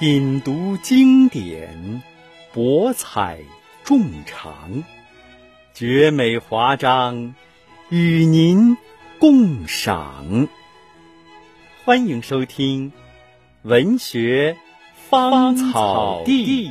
品读经典博采众长。绝美华章与您共赏。欢迎收听文学芳草地。